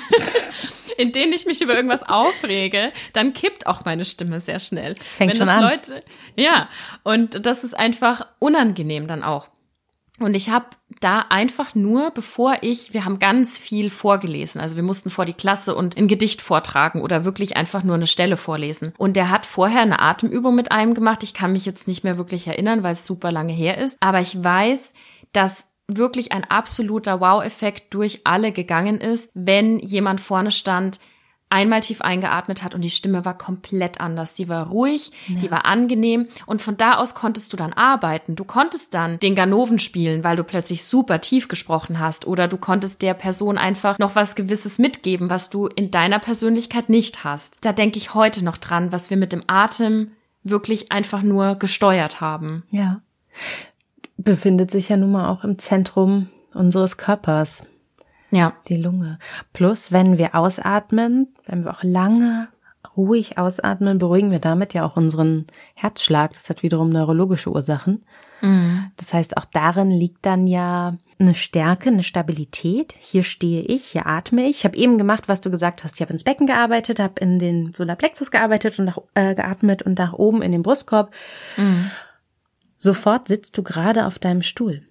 in denen ich mich über irgendwas aufrege, dann kippt auch meine Stimme sehr schnell. Das fängt Wenn schon das an. Leute, ja, und das ist einfach unangenehm dann auch. Und ich habe da einfach nur, bevor ich, wir haben ganz viel vorgelesen, also wir mussten vor die Klasse und ein Gedicht vortragen oder wirklich einfach nur eine Stelle vorlesen. Und der hat vorher eine Atemübung mit einem gemacht. Ich kann mich jetzt nicht mehr wirklich erinnern, weil es super lange her ist. Aber ich weiß, dass wirklich ein absoluter Wow-Effekt durch alle gegangen ist, wenn jemand vorne stand, einmal tief eingeatmet hat und die Stimme war komplett anders. Die war ruhig, ja. die war angenehm und von da aus konntest du dann arbeiten. Du konntest dann den Ganoven spielen, weil du plötzlich super tief gesprochen hast oder du konntest der Person einfach noch was Gewisses mitgeben, was du in deiner Persönlichkeit nicht hast. Da denke ich heute noch dran, was wir mit dem Atem wirklich einfach nur gesteuert haben. Ja befindet sich ja nun mal auch im Zentrum unseres Körpers. Ja. Die Lunge. Plus, wenn wir ausatmen, wenn wir auch lange ruhig ausatmen, beruhigen wir damit ja auch unseren Herzschlag. Das hat wiederum neurologische Ursachen. Mhm. Das heißt, auch darin liegt dann ja eine Stärke, eine Stabilität. Hier stehe ich, hier atme ich. Ich habe eben gemacht, was du gesagt hast. Ich habe ins Becken gearbeitet, habe in den Solarplexus gearbeitet und nach, äh, geatmet und nach oben in den Brustkorb. Mhm. Sofort sitzt du gerade auf deinem Stuhl.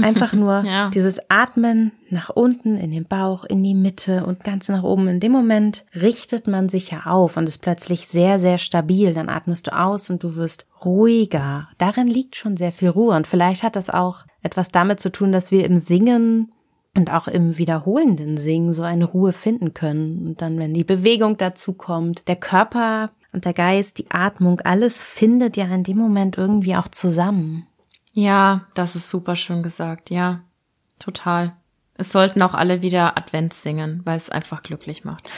Einfach nur ja. dieses Atmen nach unten in den Bauch, in die Mitte und ganz nach oben. In dem Moment richtet man sich ja auf und ist plötzlich sehr, sehr stabil. Dann atmest du aus und du wirst ruhiger. Darin liegt schon sehr viel Ruhe. Und vielleicht hat das auch etwas damit zu tun, dass wir im Singen und auch im wiederholenden Singen so eine Ruhe finden können. Und dann, wenn die Bewegung dazu kommt, der Körper und der Geist, die Atmung, alles findet ja in dem Moment irgendwie auch zusammen. Ja, das ist super schön gesagt. Ja, total. Es sollten auch alle wieder Advent singen, weil es einfach glücklich macht.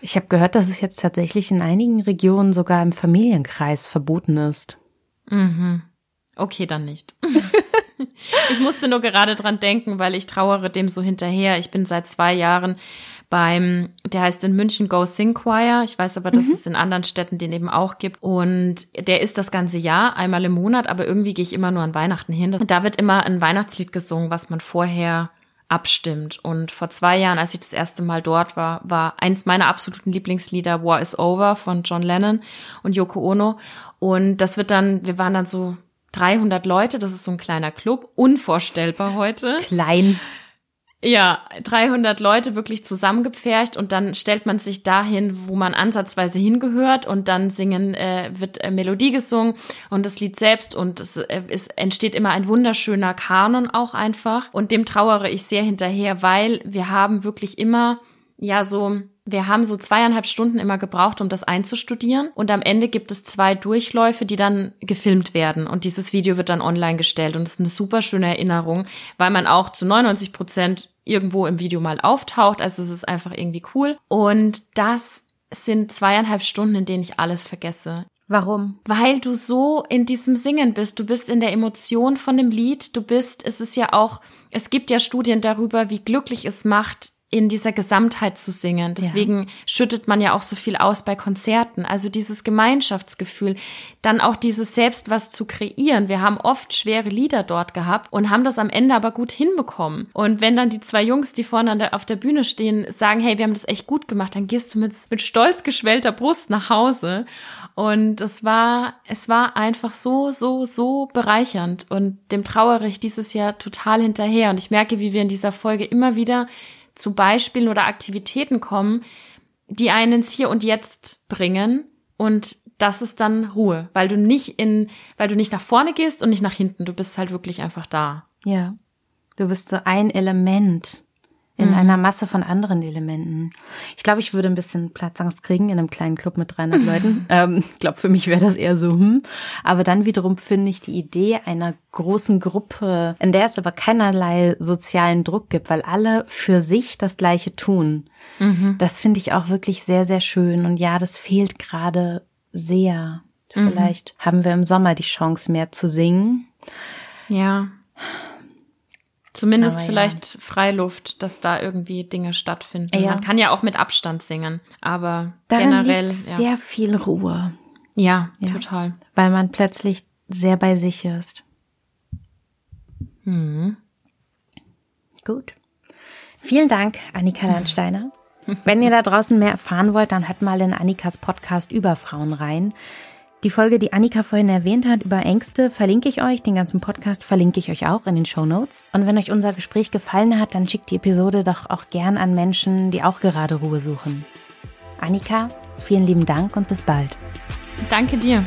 Ich habe gehört, dass es jetzt tatsächlich in einigen Regionen sogar im Familienkreis verboten ist. Mhm. Okay, dann nicht. ich musste nur gerade dran denken, weil ich trauere dem so hinterher. Ich bin seit zwei Jahren beim, der heißt in München Go Sing Choir. Ich weiß aber, dass mhm. es in anderen Städten den eben auch gibt. Und der ist das ganze Jahr, einmal im Monat, aber irgendwie gehe ich immer nur an Weihnachten hin. Da wird immer ein Weihnachtslied gesungen, was man vorher abstimmt. Und vor zwei Jahren, als ich das erste Mal dort war, war eins meiner absoluten Lieblingslieder War is Over von John Lennon und Yoko Ono. Und das wird dann, wir waren dann so 300 Leute, das ist so ein kleiner Club, unvorstellbar heute. Klein. Ja, 300 Leute wirklich zusammengepfercht und dann stellt man sich dahin, wo man ansatzweise hingehört und dann singen äh, wird äh, Melodie gesungen und das Lied selbst und es, äh, es entsteht immer ein wunderschöner Kanon auch einfach und dem trauere ich sehr hinterher, weil wir haben wirklich immer ja so wir haben so zweieinhalb Stunden immer gebraucht, um das einzustudieren. Und am Ende gibt es zwei Durchläufe, die dann gefilmt werden. Und dieses Video wird dann online gestellt. Und es ist eine super schöne Erinnerung, weil man auch zu 99 Prozent irgendwo im Video mal auftaucht. Also es ist einfach irgendwie cool. Und das sind zweieinhalb Stunden, in denen ich alles vergesse. Warum? Weil du so in diesem Singen bist. Du bist in der Emotion von dem Lied. Du bist, es ist ja auch, es gibt ja Studien darüber, wie glücklich es macht, in dieser Gesamtheit zu singen. Deswegen ja. schüttet man ja auch so viel aus bei Konzerten. Also dieses Gemeinschaftsgefühl, dann auch dieses selbst was zu kreieren. Wir haben oft schwere Lieder dort gehabt und haben das am Ende aber gut hinbekommen. Und wenn dann die zwei Jungs, die vorne der, auf der Bühne stehen, sagen, hey, wir haben das echt gut gemacht, dann gehst du mit, mit stolz geschwellter Brust nach Hause. Und es war, es war einfach so, so, so bereichernd und dem trauere ich dieses Jahr total hinterher. Und ich merke, wie wir in dieser Folge immer wieder zu Beispielen oder Aktivitäten kommen, die einen ins Hier und Jetzt bringen und das ist dann Ruhe, weil du nicht in, weil du nicht nach vorne gehst und nicht nach hinten, du bist halt wirklich einfach da. Ja. Du bist so ein Element in mhm. einer Masse von anderen Elementen. Ich glaube, ich würde ein bisschen Platzangst kriegen in einem kleinen Club mit 300 Leuten. Ähm, ich glaube, für mich wäre das eher so, hm. Aber dann wiederum finde ich die Idee einer großen Gruppe, in der es aber keinerlei sozialen Druck gibt, weil alle für sich das Gleiche tun. Mhm. Das finde ich auch wirklich sehr, sehr schön. Und ja, das fehlt gerade sehr. Mhm. Vielleicht haben wir im Sommer die Chance, mehr zu singen. Ja. Zumindest aber vielleicht ja. Freiluft, dass da irgendwie Dinge stattfinden. Ja. Man kann ja auch mit Abstand singen, aber Darin generell ja. sehr viel Ruhe. Ja, ja, total. Weil man plötzlich sehr bei sich ist. Mhm. Gut. Vielen Dank, Annika Landsteiner. Wenn ihr da draußen mehr erfahren wollt, dann hört mal in Annikas Podcast über Frauen rein. Die Folge, die Annika vorhin erwähnt hat über Ängste, verlinke ich euch. Den ganzen Podcast verlinke ich euch auch in den Show Notes. Und wenn euch unser Gespräch gefallen hat, dann schickt die Episode doch auch gern an Menschen, die auch gerade Ruhe suchen. Annika, vielen lieben Dank und bis bald. Danke dir.